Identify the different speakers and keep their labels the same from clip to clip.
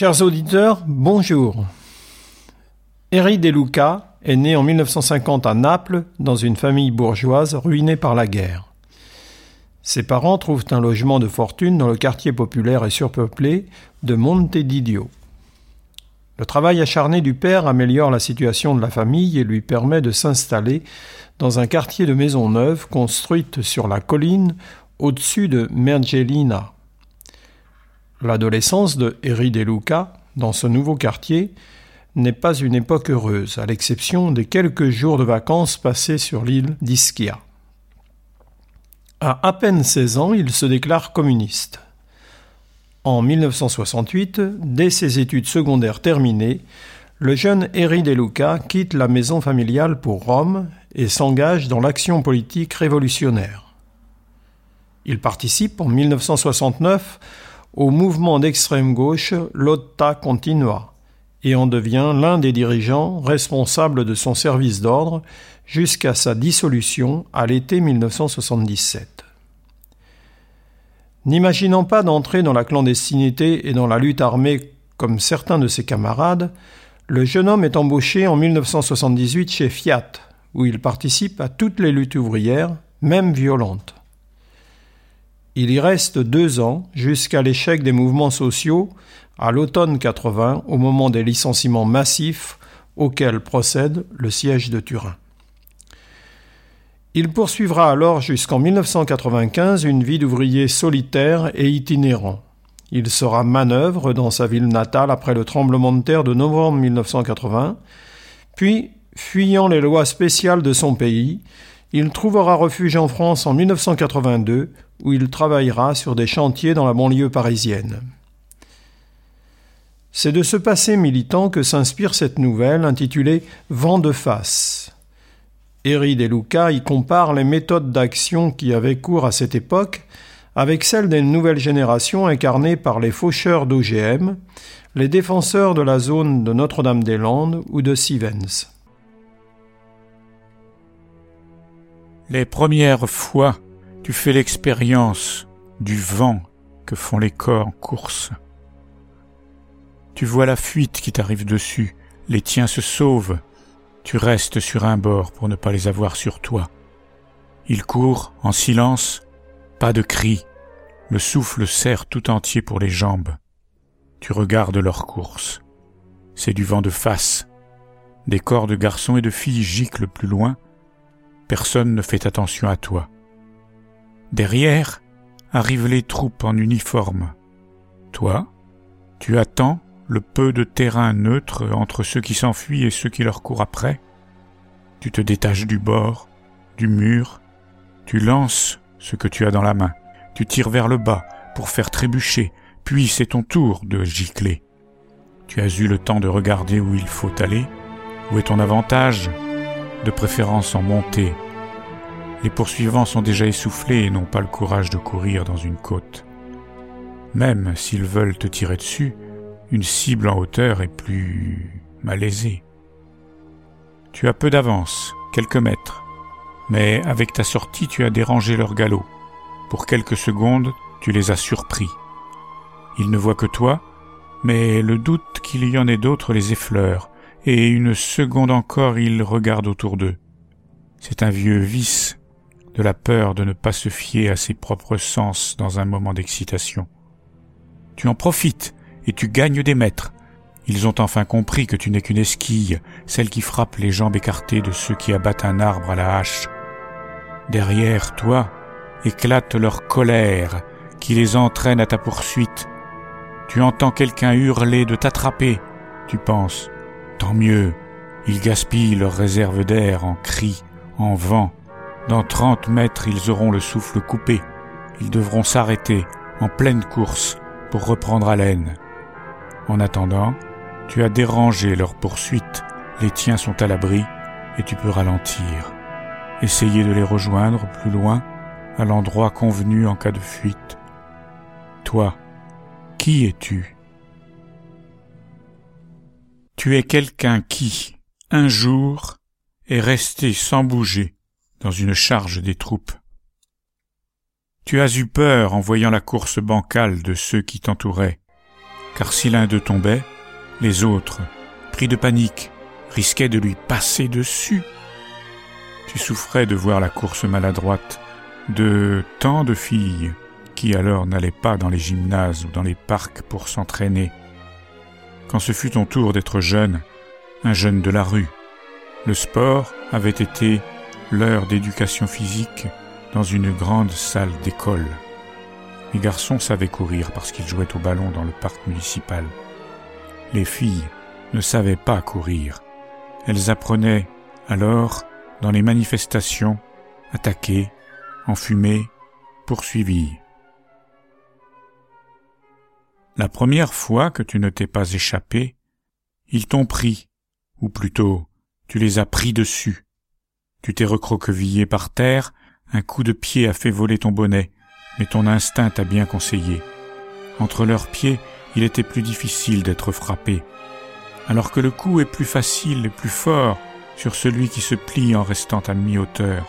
Speaker 1: Chers auditeurs, bonjour. Eri De Luca est né en 1950 à Naples dans une famille bourgeoise ruinée par la guerre. Ses parents trouvent un logement de fortune dans le quartier populaire et surpeuplé de Monte Didio. Le travail acharné du père améliore la situation de la famille et lui permet de s'installer dans un quartier de maisons neuves construites sur la colline au-dessus de Mergellina. L'adolescence de Eri De Luca, dans ce nouveau quartier, n'est pas une époque heureuse, à l'exception des quelques jours de vacances passés sur l'île d'Ischia. À à peine 16 ans, il se déclare communiste. En 1968, dès ses études secondaires terminées, le jeune Eri De Luca quitte la maison familiale pour Rome et s'engage dans l'action politique révolutionnaire. Il participe en 1969 au mouvement d'extrême gauche Lotta Continua et en devient l'un des dirigeants responsables de son service d'ordre jusqu'à sa dissolution à l'été 1977. N'imaginant pas d'entrer dans la clandestinité et dans la lutte armée comme certains de ses camarades, le jeune homme est embauché en 1978 chez Fiat, où il participe à toutes les luttes ouvrières, même violentes. Il y reste deux ans jusqu'à l'échec des mouvements sociaux à l'automne 80 au moment des licenciements massifs auxquels procède le siège de Turin. Il poursuivra alors jusqu'en 1995 une vie d'ouvrier solitaire et itinérant. Il sera manœuvre dans sa ville natale après le tremblement de terre de novembre 1980, puis, fuyant les lois spéciales de son pays, il trouvera refuge en France en 1982, où il travaillera sur des chantiers dans la banlieue parisienne. C'est de ce passé militant que s'inspire cette nouvelle intitulée Vent de face. Eri De Luca y compare les méthodes d'action qui avaient cours à cette époque avec celles des nouvelles générations incarnées par les faucheurs d'OGM, les défenseurs de la zone de Notre-Dame-des-Landes ou de Sivens.
Speaker 2: Les premières fois, tu fais l'expérience du vent que font les corps en course. Tu vois la fuite qui t'arrive dessus, les tiens se sauvent, tu restes sur un bord pour ne pas les avoir sur toi. Ils courent en silence, pas de cris, le souffle serre tout entier pour les jambes. Tu regardes leur course. C'est du vent de face. Des corps de garçons et de filles giclent plus loin, personne ne fait attention à toi. Derrière arrivent les troupes en uniforme. Toi, tu attends le peu de terrain neutre entre ceux qui s'enfuient et ceux qui leur courent après. Tu te détaches du bord, du mur, tu lances ce que tu as dans la main, tu tires vers le bas pour faire trébucher, puis c'est ton tour de gicler. Tu as eu le temps de regarder où il faut aller, où est ton avantage, de préférence en montée. Les poursuivants sont déjà essoufflés et n'ont pas le courage de courir dans une côte. Même s'ils veulent te tirer dessus, une cible en hauteur est plus malaisée. Tu as peu d'avance, quelques mètres, mais avec ta sortie tu as dérangé leur galop. Pour quelques secondes, tu les as surpris. Ils ne voient que toi, mais le doute qu'il y en ait d'autres les effleure, et une seconde encore ils regardent autour d'eux. C'est un vieux vice de la peur de ne pas se fier à ses propres sens dans un moment d'excitation. Tu en profites et tu gagnes des mètres. Ils ont enfin compris que tu n'es qu'une esquille, celle qui frappe les jambes écartées de ceux qui abattent un arbre à la hache. Derrière toi éclate leur colère qui les entraîne à ta poursuite. Tu entends quelqu'un hurler de t'attraper. Tu penses, tant mieux, ils gaspillent leur réserve d'air en cris, en vent. Dans trente mètres, ils auront le souffle coupé. Ils devront s'arrêter en pleine course pour reprendre haleine. En attendant, tu as dérangé leur poursuite, les tiens sont à l'abri et tu peux ralentir. Essayer de les rejoindre plus loin, à l'endroit convenu en cas de fuite. Toi, qui es-tu? Tu es quelqu'un qui, un jour, est resté sans bouger dans une charge des troupes. Tu as eu peur en voyant la course bancale de ceux qui t'entouraient, car si l'un d'eux tombait, les autres, pris de panique, risquaient de lui passer dessus. Tu souffrais de voir la course maladroite de tant de filles qui alors n'allaient pas dans les gymnases ou dans les parcs pour s'entraîner. Quand ce fut ton tour d'être jeune, un jeune de la rue, le sport avait été l'heure d'éducation physique dans une grande salle d'école. Les garçons savaient courir parce qu'ils jouaient au ballon dans le parc municipal. Les filles ne savaient pas courir. Elles apprenaient alors, dans les manifestations, attaquer, enfumer, poursuivies. La première fois que tu ne t'es pas échappé, ils t'ont pris, ou plutôt, tu les as pris dessus. Tu t'es recroquevillé par terre, un coup de pied a fait voler ton bonnet, mais ton instinct t'a bien conseillé. Entre leurs pieds, il était plus difficile d'être frappé, alors que le coup est plus facile et plus fort sur celui qui se plie en restant à mi-hauteur.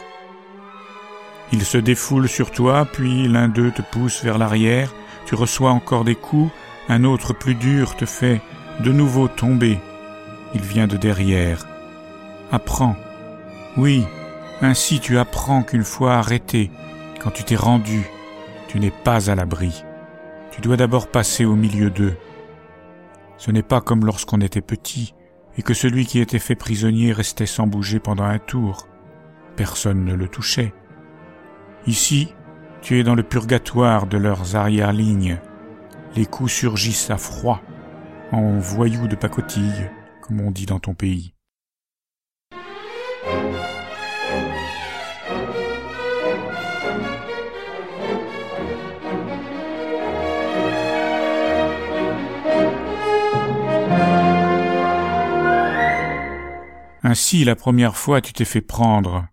Speaker 2: Ils se défoulent sur toi, puis l'un d'eux te pousse vers l'arrière, tu reçois encore des coups, un autre plus dur te fait de nouveau tomber. Il vient de derrière. Apprends. Oui, ainsi tu apprends qu'une fois arrêté, quand tu t'es rendu, tu n'es pas à l'abri. Tu dois d'abord passer au milieu d'eux. Ce n'est pas comme lorsqu'on était petit et que celui qui était fait prisonnier restait sans bouger pendant un tour. Personne ne le touchait. Ici, tu es dans le purgatoire de leurs arrière-lignes. Les coups surgissent à froid, en voyous de pacotille, comme on dit dans ton pays. Ainsi, la première fois, tu t'es fait prendre,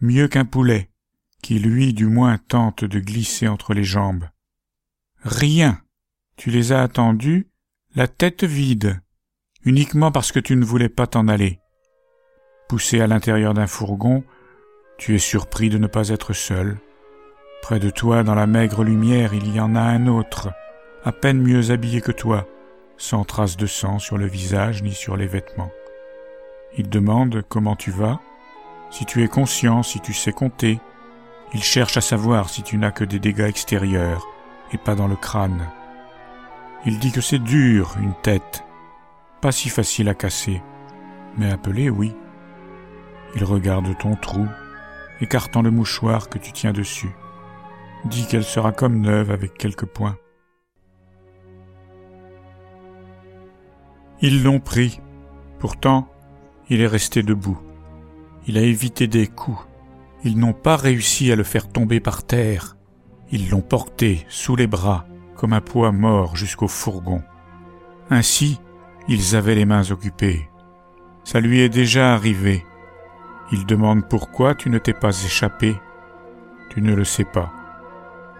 Speaker 2: mieux qu'un poulet, qui lui du moins tente de glisser entre les jambes. Rien. Tu les as attendus, la tête vide, uniquement parce que tu ne voulais pas t'en aller. Poussé à l'intérieur d'un fourgon, tu es surpris de ne pas être seul. Près de toi, dans la maigre lumière, il y en a un autre, à peine mieux habillé que toi, sans trace de sang sur le visage ni sur les vêtements. Il demande comment tu vas, si tu es conscient, si tu sais compter, il cherche à savoir si tu n'as que des dégâts extérieurs et pas dans le crâne. Il dit que c'est dur, une tête, pas si facile à casser, mais appelé, oui. Il regarde ton trou, écartant le mouchoir que tu tiens dessus. Dit qu'elle sera comme neuve avec quelques points. Ils l'ont pris. Pourtant, il est resté debout. Il a évité des coups ils n'ont pas réussi à le faire tomber par terre. Ils l'ont porté sous les bras comme un poids mort jusqu'au fourgon. Ainsi, ils avaient les mains occupées. Ça lui est déjà arrivé. Il demande pourquoi tu ne t'es pas échappé. Tu ne le sais pas.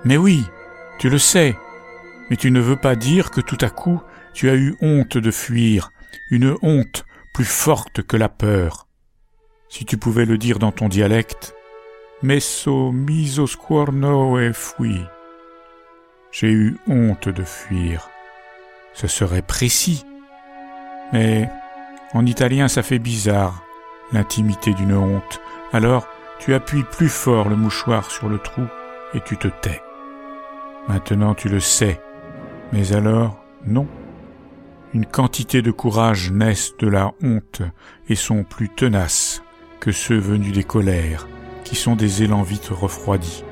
Speaker 2: Mais oui, tu le sais. Mais tu ne veux pas dire que tout à coup tu as eu honte de fuir, une honte plus forte que la peur. Si tu pouvais le dire dans ton dialecte, Messo miso squorno e fui. J'ai eu honte de fuir. Ce serait précis. Mais en italien ça fait bizarre, l'intimité d'une honte. Alors tu appuies plus fort le mouchoir sur le trou et tu te tais. Maintenant tu le sais. Mais alors, non. Une quantité de courage naissent de la honte et sont plus tenaces que ceux venus des colères, qui sont des élans vite refroidis.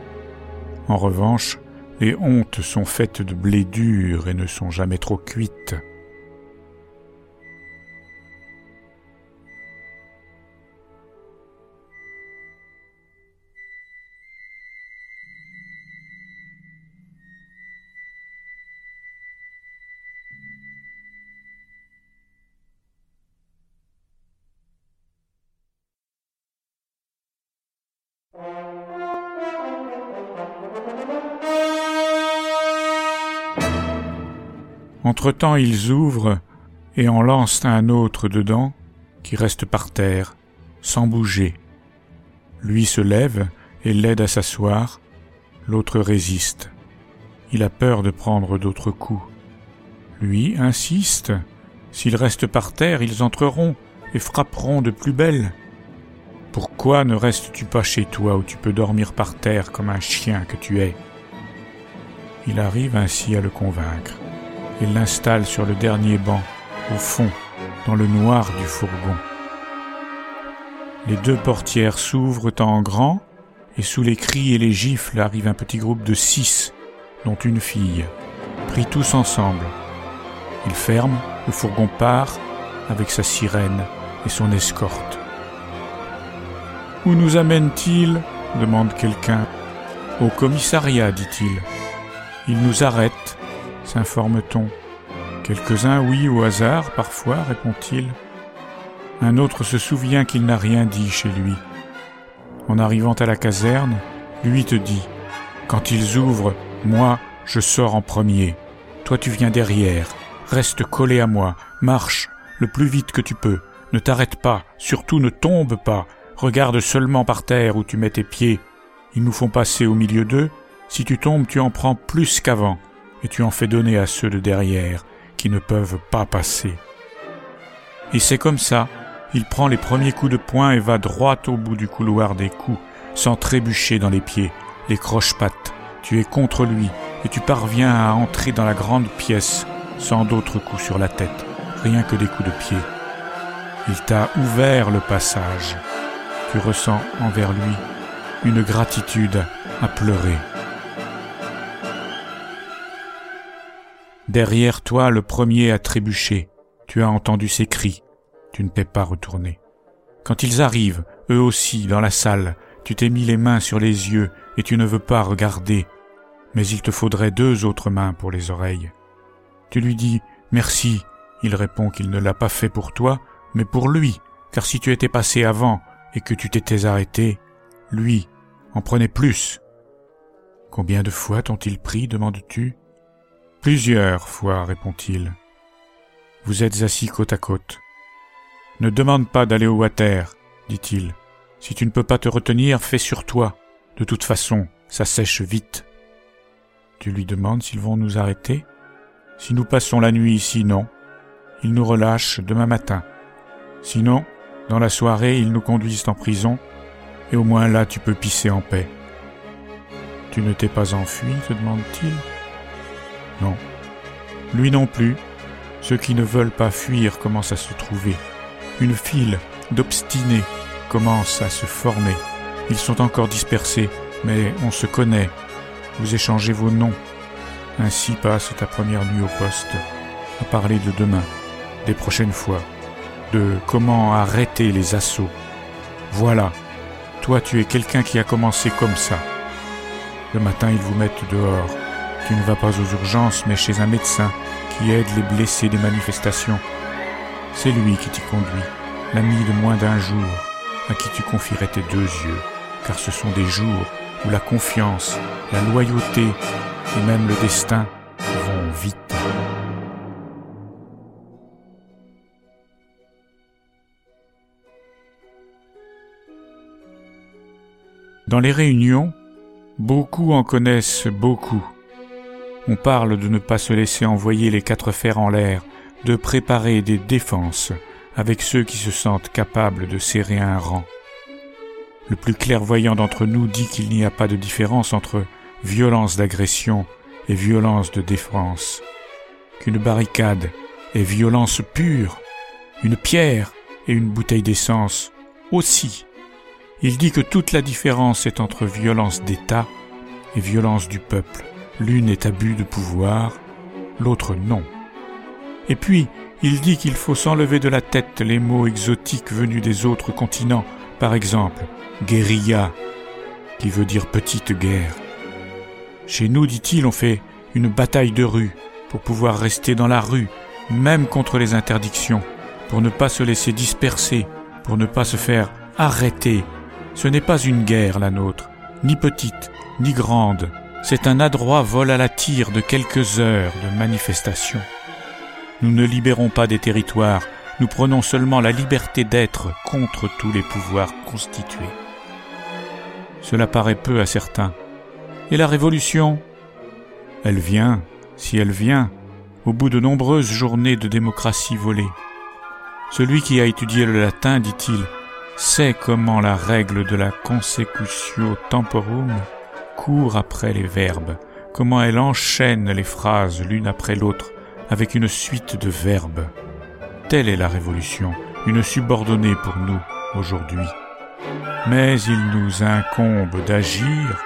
Speaker 2: En revanche, les hontes sont faites de blé dur et ne sont jamais trop cuites. Entre-temps, ils ouvrent et en lancent un autre dedans qui reste par terre, sans bouger. Lui se lève et l'aide à s'asseoir, l'autre résiste. Il a peur de prendre d'autres coups. Lui insiste. S'ils restent par terre, ils entreront et frapperont de plus belle. Pourquoi ne restes-tu pas chez toi où tu peux dormir par terre comme un chien que tu es? Il arrive ainsi à le convaincre et l'installe sur le dernier banc, au fond, dans le noir du fourgon. Les deux portières s'ouvrent en grand, et sous les cris et les gifles arrive un petit groupe de six, dont une fille, pris tous ensemble. Ils ferment, le fourgon part, avec sa sirène et son escorte. Où nous amène-t-il? demande quelqu'un. Au commissariat, dit-il. Il nous arrête, s'informe-t-on. Quelques-uns, oui, au hasard, parfois, répond-il. Un autre se souvient qu'il n'a rien dit chez lui. En arrivant à la caserne, lui te dit Quand ils ouvrent, moi, je sors en premier. Toi, tu viens derrière. Reste collé à moi. Marche le plus vite que tu peux. Ne t'arrête pas. Surtout ne tombe pas. Regarde seulement par terre où tu mets tes pieds. Ils nous font passer au milieu d'eux. Si tu tombes, tu en prends plus qu'avant et tu en fais donner à ceux de derrière qui ne peuvent pas passer. Et c'est comme ça, il prend les premiers coups de poing et va droit au bout du couloir des coups, sans trébucher dans les pieds, les croche-pattes. Tu es contre lui et tu parviens à entrer dans la grande pièce sans d'autres coups sur la tête, rien que des coups de pied. Il t'a ouvert le passage. Tu ressens envers lui une gratitude à pleurer. Derrière toi, le premier a trébuché. Tu as entendu ses cris. Tu ne t'es pas retourné. Quand ils arrivent, eux aussi, dans la salle, tu t'es mis les mains sur les yeux et tu ne veux pas regarder. Mais il te faudrait deux autres mains pour les oreilles. Tu lui dis merci. Il répond qu'il ne l'a pas fait pour toi, mais pour lui, car si tu étais passé avant et que tu t'étais arrêté, lui en prenait plus. Combien de fois t'ont-ils pris, demandes-tu? Plusieurs fois, répond-il. Vous êtes assis côte à côte. Ne demande pas d'aller au water, dit-il. Si tu ne peux pas te retenir, fais sur toi. De toute façon, ça sèche vite. Tu lui demandes s'ils vont nous arrêter? Si nous passons la nuit ici, non. Ils nous relâchent demain matin. Sinon, dans la soirée, ils nous conduisent en prison, et au moins là tu peux pisser en paix. Tu ne t'es pas enfui? te demande-t-il. Non. Lui non plus. Ceux qui ne veulent pas fuir commencent à se trouver. Une file d'obstinés commence à se former. Ils sont encore dispersés, mais on se connaît. Vous échangez vos noms. Ainsi passe ta première nuit au poste, à parler de demain, des prochaines fois, de comment arrêter les assauts. Voilà, toi tu es quelqu'un qui a commencé comme ça. Le matin ils vous mettent dehors, tu ne vas pas aux urgences, mais chez un médecin qui aide les blessés des manifestations. C'est lui qui t'y conduit, l'ami de moins d'un jour, à qui tu confierais tes deux yeux, car ce sont des jours où la confiance, la loyauté et même le destin vont vite. Dans les réunions, beaucoup en connaissent beaucoup. On parle de ne pas se laisser envoyer les quatre fers en l'air, de préparer des défenses avec ceux qui se sentent capables de serrer un rang. Le plus clairvoyant d'entre nous dit qu'il n'y a pas de différence entre violence d'agression et violence de défense. qu'une barricade est violence pure, une pierre et une bouteille d'essence aussi. Il dit que toute la différence est entre violence d'État et violence du peuple. L'une est abus de pouvoir, l'autre non. Et puis, il dit qu'il faut s'enlever de la tête les mots exotiques venus des autres continents, par exemple, guérilla, qui veut dire petite guerre. Chez nous, dit-il, on fait une bataille de rue pour pouvoir rester dans la rue, même contre les interdictions, pour ne pas se laisser disperser, pour ne pas se faire arrêter. Ce n'est pas une guerre, la nôtre, ni petite, ni grande. C'est un adroit vol à la tire de quelques heures de manifestation. Nous ne libérons pas des territoires, nous prenons seulement la liberté d'être contre tous les pouvoirs constitués. Cela paraît peu à certains. Et la révolution? Elle vient, si elle vient, au bout de nombreuses journées de démocratie volée. Celui qui a étudié le latin, dit-il, sait comment la règle de la consecutio temporum court après les verbes, comment elle enchaîne les phrases l'une après l'autre avec une suite de verbes. Telle est la révolution, une subordonnée pour nous aujourd'hui. Mais il nous incombe d'agir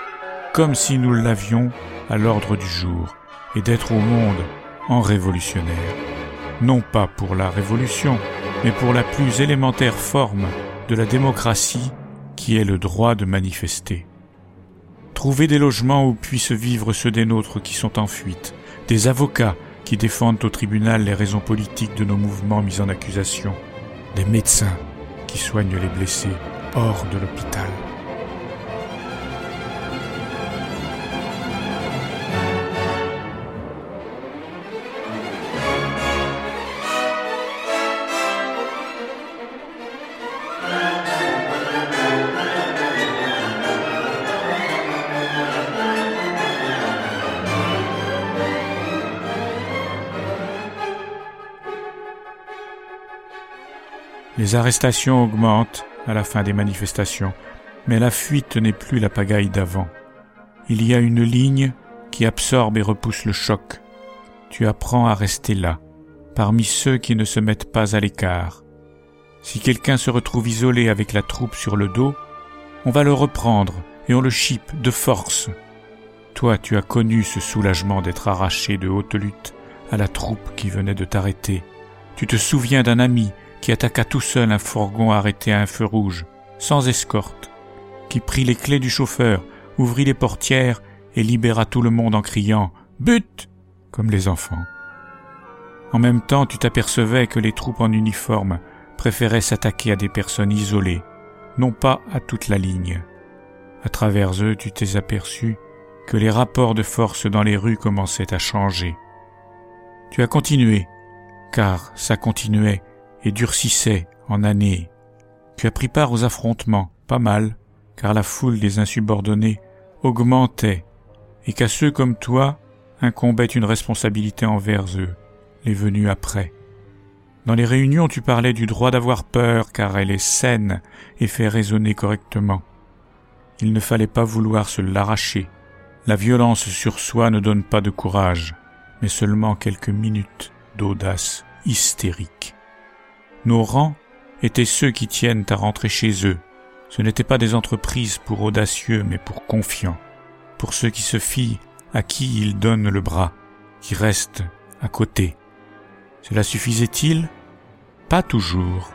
Speaker 2: comme si nous l'avions à l'ordre du jour et d'être au monde en révolutionnaire, non pas pour la révolution, mais pour la plus élémentaire forme de la démocratie qui est le droit de manifester. Trouver des logements où puissent vivre ceux des nôtres qui sont en fuite, des avocats qui défendent au tribunal les raisons politiques de nos mouvements mis en accusation, des médecins qui soignent les blessés hors de l'hôpital. Les arrestations augmentent à la fin des manifestations, mais la fuite n'est plus la pagaille d'avant. Il y a une ligne qui absorbe et repousse le choc. Tu apprends à rester là, parmi ceux qui ne se mettent pas à l'écart. Si quelqu'un se retrouve isolé avec la troupe sur le dos, on va le reprendre et on le chipe de force. Toi, tu as connu ce soulagement d'être arraché de haute lutte à la troupe qui venait de t'arrêter. Tu te souviens d'un ami qui attaqua tout seul un fourgon arrêté à un feu rouge, sans escorte, qui prit les clés du chauffeur, ouvrit les portières et libéra tout le monde en criant But comme les enfants. En même temps, tu t'apercevais que les troupes en uniforme préféraient s'attaquer à des personnes isolées, non pas à toute la ligne. À travers eux, tu t'es aperçu que les rapports de force dans les rues commençaient à changer. Tu as continué, car ça continuait et durcissait en années. Tu as pris part aux affrontements, pas mal, car la foule des insubordonnés augmentait, et qu'à ceux comme toi incombait une responsabilité envers eux, les venus après. Dans les réunions, tu parlais du droit d'avoir peur, car elle est saine et fait raisonner correctement. Il ne fallait pas vouloir se l'arracher. La violence sur soi ne donne pas de courage, mais seulement quelques minutes d'audace hystérique. Nos rangs étaient ceux qui tiennent à rentrer chez eux. Ce n'étaient pas des entreprises pour audacieux, mais pour confiants, pour ceux qui se fient à qui ils donnent le bras, qui restent à côté. Cela suffisait-il? Pas toujours.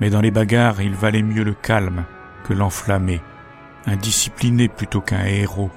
Speaker 2: Mais dans les bagarres, il valait mieux le calme que l'enflammé, un discipliné plutôt qu'un héros.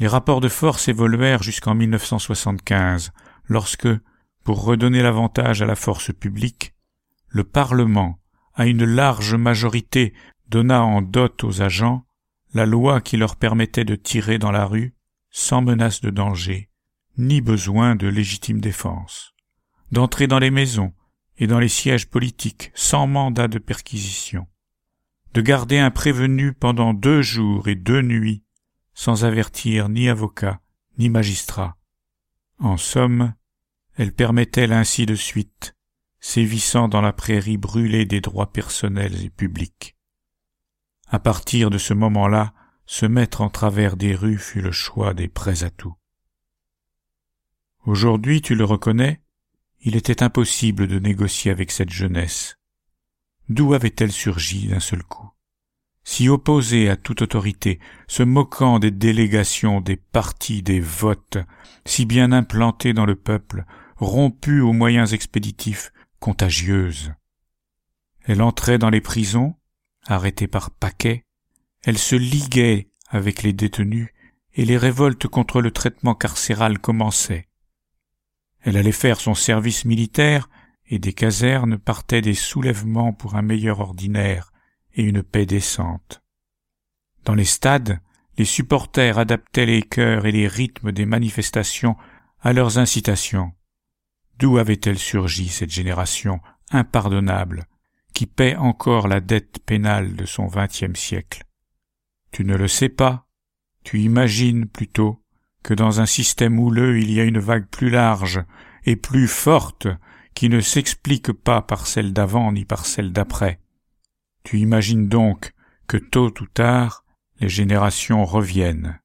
Speaker 2: Les rapports de force évoluèrent jusqu'en 1975, lorsque, pour redonner l'avantage à la force publique, le Parlement, à une large majorité, donna en dot aux agents la loi qui leur permettait de tirer dans la rue sans menace de danger, ni besoin de légitime défense, d'entrer dans les maisons et dans les sièges politiques sans mandat de perquisition, de garder un prévenu pendant deux jours et deux nuits sans avertir ni avocat ni magistrat. En somme, elle permettait ainsi de suite, sévissant dans la prairie brûlée des droits personnels et publics. À partir de ce moment-là, se mettre en travers des rues fut le choix des prêts à tout. Aujourd'hui, tu le reconnais, il était impossible de négocier avec cette jeunesse. D'où avait-elle surgi d'un seul coup? Si opposée à toute autorité, se moquant des délégations, des partis, des votes, si bien implantée dans le peuple, rompue aux moyens expéditifs, contagieuse. Elle entrait dans les prisons, arrêtée par paquets, elle se liguait avec les détenus, et les révoltes contre le traitement carcéral commençaient. Elle allait faire son service militaire, et des casernes partaient des soulèvements pour un meilleur ordinaire et une paix décente. Dans les stades, les supporters adaptaient les chœurs et les rythmes des manifestations à leurs incitations. D'où avait-elle surgi cette génération impardonnable qui paie encore la dette pénale de son vingtième siècle? Tu ne le sais pas, tu imagines plutôt que dans un système houleux il y a une vague plus large et plus forte qui ne s'explique pas par celle d'avant ni par celle d'après. Tu imagines donc que tôt ou tard les générations reviennent.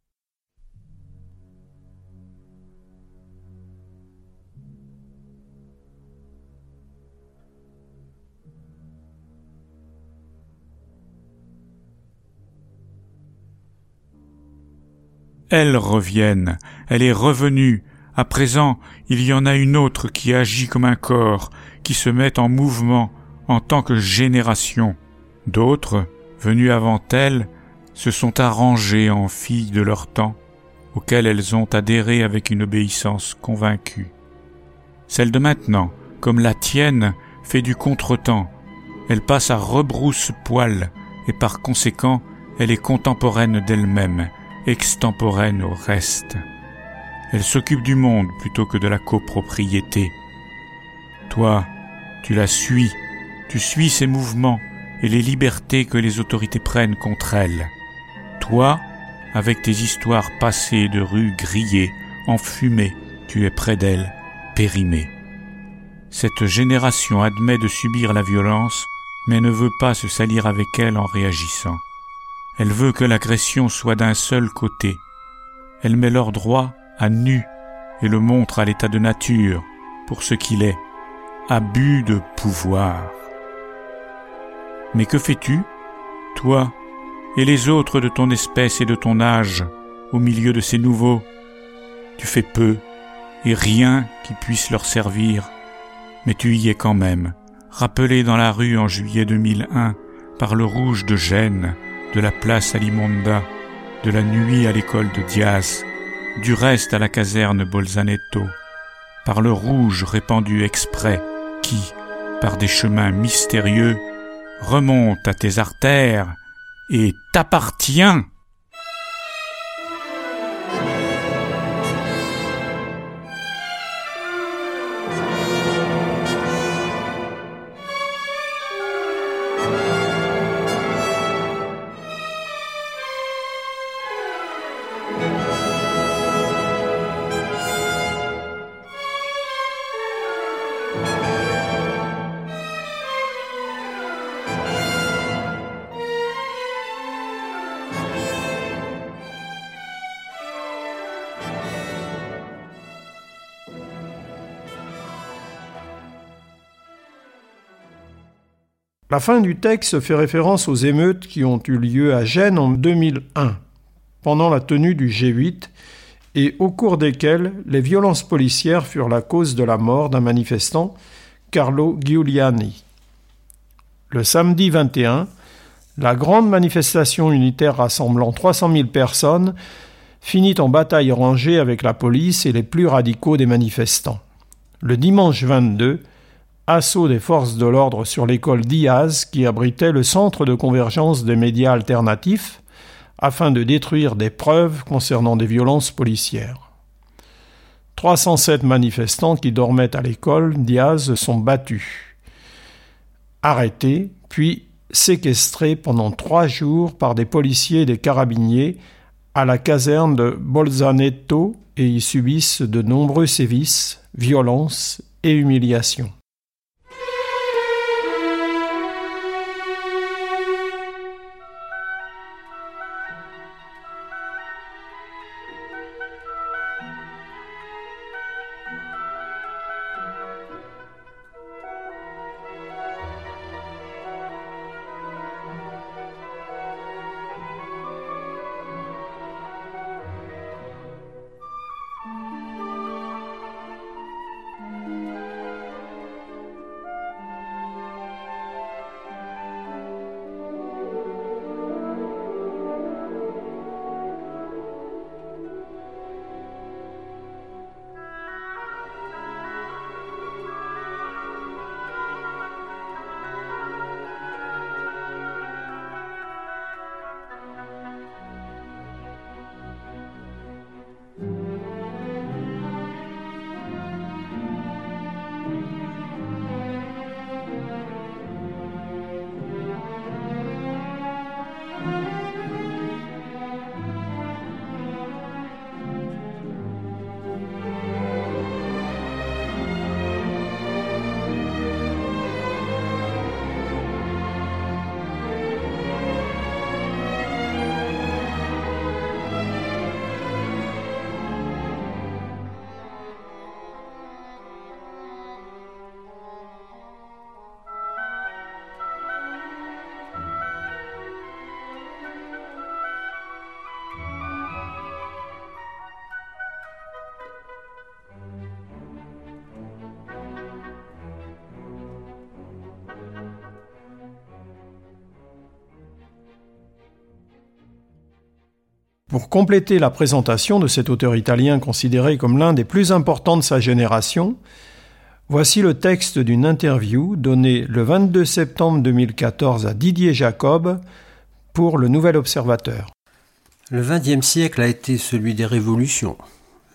Speaker 2: elles reviennent, elle est revenue, à présent il y en a une autre qui agit comme un corps, qui se met en mouvement en tant que génération. D'autres, venues avant elle, se sont arrangées en filles de leur temps, auxquelles elles ont adhéré avec une obéissance convaincue. Celle de maintenant, comme la tienne, fait du contretemps. Elle passe à rebrousse-poil, et par conséquent, elle est contemporaine d'elle-même, extemporaine au reste. Elle s'occupe du monde plutôt que de la copropriété. Toi, tu la suis, tu suis ses mouvements et les libertés que les autorités prennent contre elle. Toi, avec tes histoires passées de rues grillées, enfumées, tu es près d'elle, périmée. Cette génération admet de subir la violence, mais ne veut pas se salir avec elle en réagissant. Elle veut que l'agression soit d'un seul côté. Elle met leur droit à nu et le montre à l'état de nature pour ce qu'il est, abus de pouvoir. Mais que fais-tu, toi et les autres de ton espèce et de ton âge, au milieu de ces nouveaux? Tu fais peu et rien qui puisse leur servir, mais tu y es quand même, rappelé dans la rue en juillet 2001 par le rouge de Gênes, de la place à l'Imonda, de la nuit à l'école de Diaz, du reste à la caserne Bolzaneto, par le rouge répandu exprès qui, par des chemins mystérieux, remonte à tes artères et t'appartient.
Speaker 1: La fin du texte fait référence aux émeutes qui ont eu lieu à Gênes en 2001, pendant la tenue du G8, et au cours desquelles les violences policières furent la cause de la mort d'un manifestant, Carlo Giuliani. Le samedi 21, la grande manifestation unitaire rassemblant 300 000 personnes finit en bataille rangée avec la police et les plus radicaux des manifestants. Le dimanche 22, assaut des forces de l'ordre sur l'école Diaz qui abritait le centre de convergence des médias alternatifs afin de détruire des preuves concernant des violences policières. 307 manifestants qui dormaient à l'école Diaz sont battus, arrêtés, puis séquestrés pendant trois jours par des policiers et des carabiniers à la caserne de Bolzaneto et y subissent de nombreux sévices, violences et humiliations. Pour compléter la présentation de cet auteur italien considéré comme l'un des plus importants de sa génération, voici le texte d'une interview donnée le 22 septembre 2014 à Didier Jacob pour le Nouvel Observateur.
Speaker 3: Le XXe siècle a été celui des révolutions.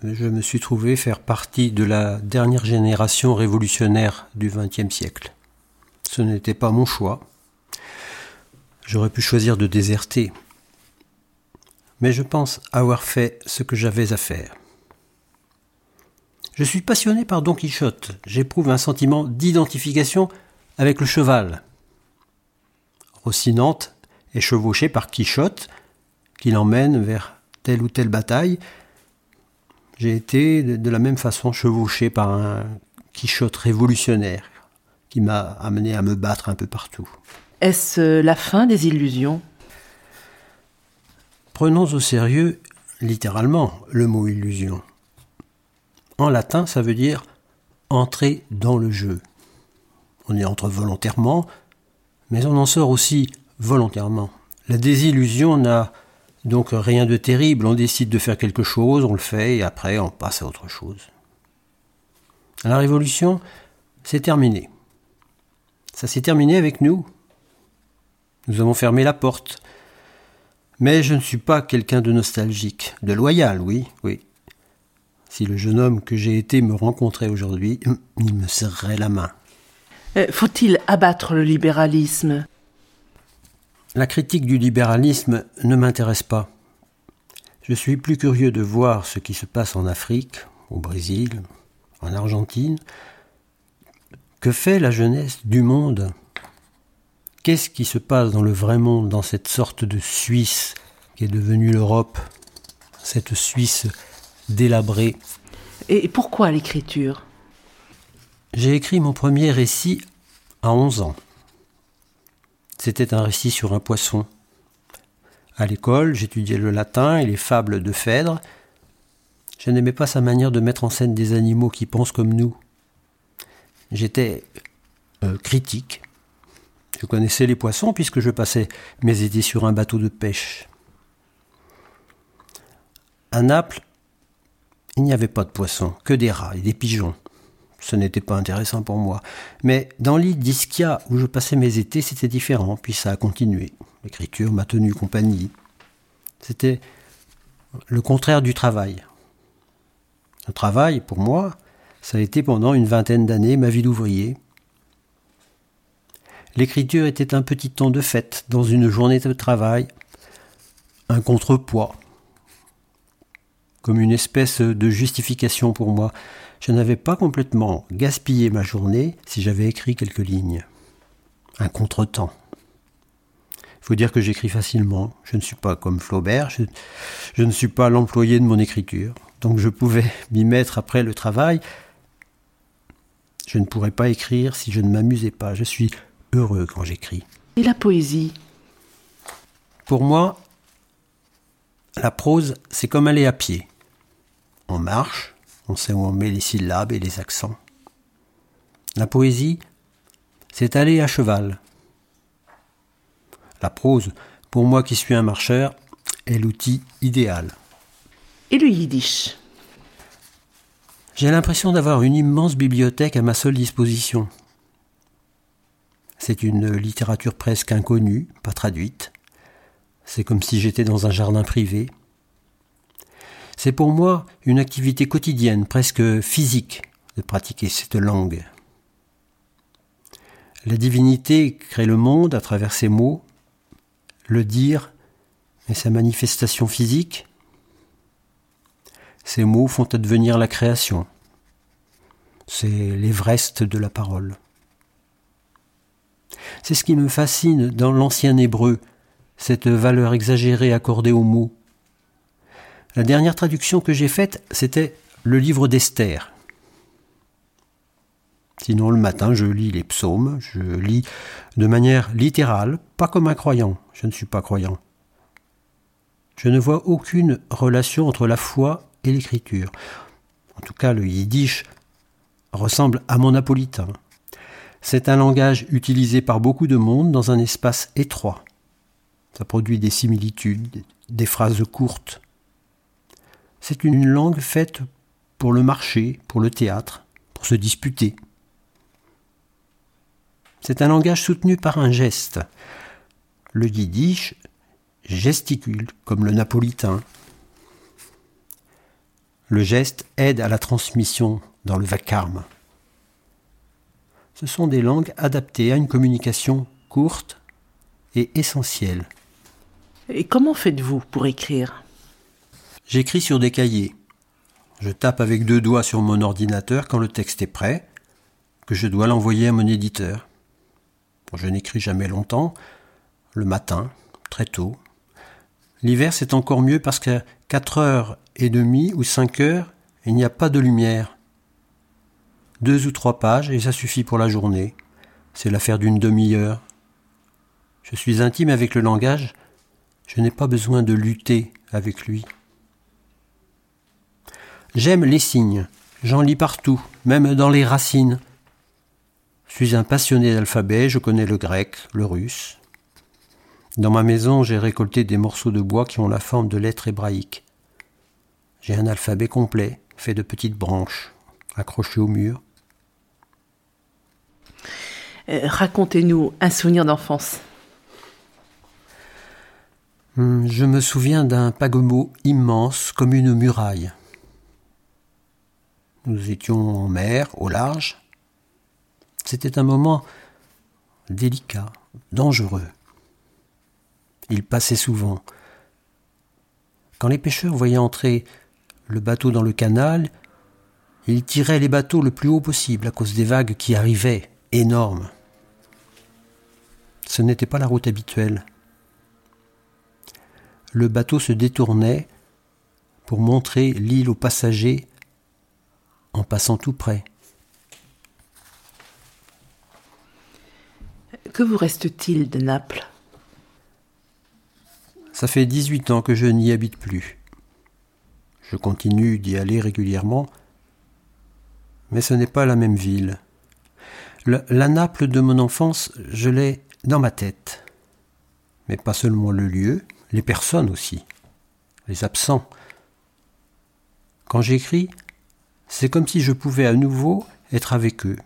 Speaker 3: Je me suis trouvé faire partie de la dernière génération révolutionnaire du XXe siècle. Ce n'était pas mon choix. J'aurais pu choisir de déserter, mais je pense avoir fait ce que j'avais à faire. Je suis passionné par Don Quichotte, j'éprouve un sentiment d'identification avec le cheval. Rocinante est chevauché par Quichotte, qui l'emmène vers telle ou telle bataille. J'ai été de la même façon chevauché par un Quichotte révolutionnaire, qui m'a amené à me battre un peu partout.
Speaker 4: Est-ce la fin des illusions?
Speaker 3: Prenons au sérieux, littéralement, le mot illusion. En latin, ça veut dire entrer dans le jeu. On y entre volontairement, mais on en sort aussi volontairement. La désillusion n'a donc rien de terrible. On décide de faire quelque chose, on le fait, et après on passe à autre chose. La révolution, c'est terminé. Ça s'est terminé avec nous. Nous avons fermé la porte. Mais je ne suis pas quelqu'un de nostalgique, de loyal, oui, oui. Si le jeune homme que j'ai été me rencontrait aujourd'hui, hum, il me serrerait la main.
Speaker 4: Euh, faut-il abattre le libéralisme?
Speaker 3: La critique du libéralisme ne m'intéresse pas. Je suis plus curieux de voir ce qui se passe en Afrique, au Brésil, en Argentine. Que fait la jeunesse du monde? Qu'est-ce qui se passe dans le vrai monde, dans cette sorte de Suisse qui est devenue l'Europe, cette Suisse délabrée?
Speaker 4: Et pourquoi l'écriture?
Speaker 3: J'ai écrit mon premier récit à 11 ans. C'était un récit sur un poisson. À l'école, j'étudiais le latin et les fables de Phèdre. Je n'aimais pas sa manière de mettre en scène des animaux qui pensent comme nous. J'étais euh, critique je connaissais les poissons puisque je passais mes étés sur un bateau de pêche. À Naples, il n'y avait pas de poissons, que des rats et des pigeons. Ce n'était pas intéressant pour moi. Mais dans l'île d'Ischia, où je passais mes étés, c'était différent, puis ça a continué. L'écriture m'a tenu compagnie. C'était le contraire du travail. Le travail, pour moi, ça a été pendant une vingtaine d'années ma vie d'ouvrier. L'écriture était un petit temps de fête dans une journée de travail, un contrepoids, comme une espèce de justification pour moi. Je n'avais pas complètement gaspillé ma journée si j'avais écrit quelques lignes. Un contretemps. Il faut dire que j'écris facilement. Je ne suis pas comme Flaubert, je, je ne suis pas l'employé de mon écriture. Donc je pouvais m'y mettre après le travail. Je ne pourrais pas écrire si je ne m'amusais pas. Je suis heureux quand j'écris.
Speaker 4: Et la poésie?
Speaker 3: Pour moi, la prose, c'est comme aller à pied. On marche, on sait où on met les syllabes et les accents. La poésie, c'est aller à cheval. La prose, pour moi qui suis un marcheur, est l'outil idéal.
Speaker 4: Et le yiddish?
Speaker 3: J'ai l'impression d'avoir une immense bibliothèque à ma seule disposition. C'est une littérature presque inconnue, pas traduite. C'est comme si j'étais dans un jardin privé. C'est pour moi une activité quotidienne, presque physique, de pratiquer cette langue. La divinité crée le monde à travers ses mots, le dire est sa manifestation physique. Ces mots font advenir la création. C'est l'Everest de la parole. C'est ce qui me fascine dans l'ancien hébreu, cette valeur exagérée accordée aux mots. La dernière traduction que j'ai faite, c'était le livre d'Esther. Sinon, le matin, je lis les psaumes, je lis de manière littérale, pas comme un croyant, je ne suis pas croyant. Je ne vois aucune relation entre la foi et l'écriture. En tout cas, le yiddish ressemble à mon napolitain. C'est un langage utilisé par beaucoup de monde dans un espace étroit. Ça produit des similitudes, des phrases courtes. C'est une langue faite pour le marché, pour le théâtre, pour se disputer. C'est un langage soutenu par un geste. Le yiddish gesticule comme le napolitain. Le geste aide à la transmission dans le vacarme. Ce sont des langues adaptées à une communication courte et essentielle.
Speaker 4: Et comment faites-vous pour écrire?
Speaker 3: J'écris sur des cahiers. Je tape avec deux doigts sur mon ordinateur quand le texte est prêt, que je dois l'envoyer à mon éditeur. Je n'écris jamais longtemps, le matin, très tôt. L'hiver, c'est encore mieux parce qu'à 4 heures et demie ou 5 heures, il n'y a pas de lumière. Deux ou trois pages et ça suffit pour la journée. C'est l'affaire d'une demi-heure. Je suis intime avec le langage, je n'ai pas besoin de lutter avec lui. J'aime les signes, j'en lis partout, même dans les racines. Je suis un passionné d'alphabet, je connais le grec, le russe. Dans ma maison, j'ai récolté des morceaux de bois qui ont la forme de lettres hébraïques. J'ai un alphabet complet, fait de petites branches, accrochées au mur.
Speaker 4: Euh, Racontez-nous un souvenir d'enfance.
Speaker 3: Hmm, Je me souviens d'un paquebot immense comme une muraille. Nous étions en mer, au large. C'était un moment délicat, dangereux. Il passait souvent. Quand les pêcheurs voyaient entrer le bateau dans le canal, ils tiraient les bateaux le plus haut possible à cause des vagues qui arrivaient, énormes. Ce n'était pas la route habituelle. Le bateau se détournait pour montrer l'île aux passagers en passant tout près.
Speaker 4: Que vous reste-t-il de Naples?
Speaker 3: Ça fait 18 ans que je n'y habite plus. Je continue d'y aller régulièrement, mais ce n'est pas la même ville. Le- la Naples de mon enfance, je l'ai dans ma tête. Mais pas seulement le lieu, les personnes aussi, les absents. Quand j'écris, c'est comme si je pouvais à nouveau être avec eux.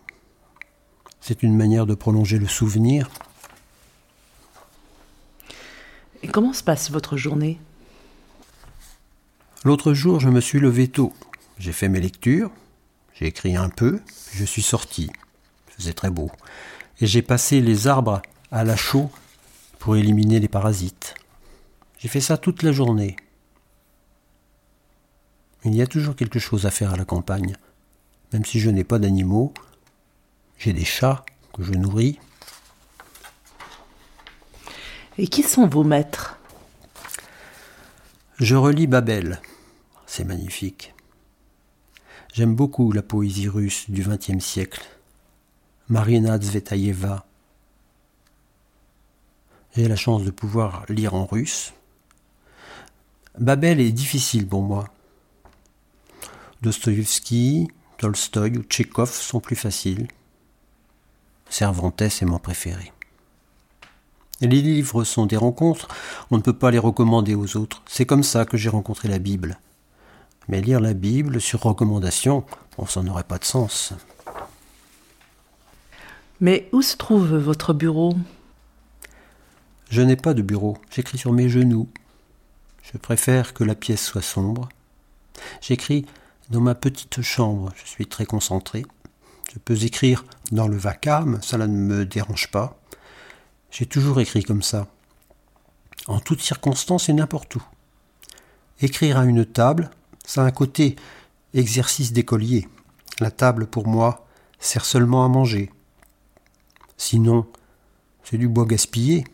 Speaker 3: C'est une manière de prolonger le souvenir.
Speaker 4: Et comment se passe votre journée?
Speaker 3: L'autre jour, je me suis levé tôt. J'ai fait mes lectures, j'ai écrit un peu, je suis sorti. Faisait très beau. Et j'ai passé les arbres à la chaux pour éliminer les parasites. J'ai fait ça toute la journée. Il y a toujours quelque chose à faire à la campagne. Même si je n'ai pas d'animaux, j'ai des chats que je nourris.
Speaker 4: Et qui sont vos maîtres?
Speaker 3: Je relis Babel. C'est magnifique. J'aime beaucoup la poésie russe du XXe siècle. Marina Tsvetaeva. J'ai la chance de pouvoir lire en russe. Babel est difficile pour moi. Dostoïevski, Tolstoï ou Tchekhov sont plus faciles. Cervantes est mon préféré. les livres sont des rencontres, on ne peut pas les recommander aux autres. C'est comme ça que j'ai rencontré la Bible. Mais lire la Bible sur recommandation, bon, ça n'aurait pas de sens.
Speaker 4: Mais où se trouve votre bureau?
Speaker 3: Je n'ai pas de bureau, j'écris sur mes genoux. Je préfère que la pièce soit sombre. J'écris dans ma petite chambre, je suis très concentré. Je peux écrire dans le vacarme, cela ne me dérange pas. J'ai toujours écrit comme ça, en toutes circonstances et n'importe où. Écrire à une table, ça a un côté exercice d'écolier. La table, pour moi, sert seulement à manger. Sinon, c'est du bois gaspillé.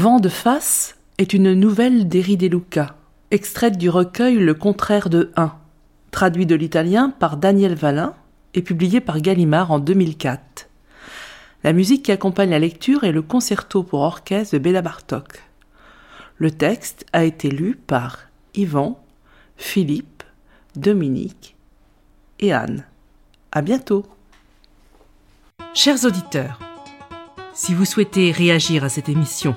Speaker 4: Vent de face est une nouvelle d'Eri De Luca, extraite du recueil Le contraire de 1, traduit de l'italien par Daniel Valin et publié par Gallimard en 2004. La musique qui accompagne la lecture est le concerto pour orchestre de Béla Bartok. Le texte a été lu par Yvan, Philippe, Dominique et Anne. À bientôt. Chers auditeurs, si vous souhaitez réagir à cette émission,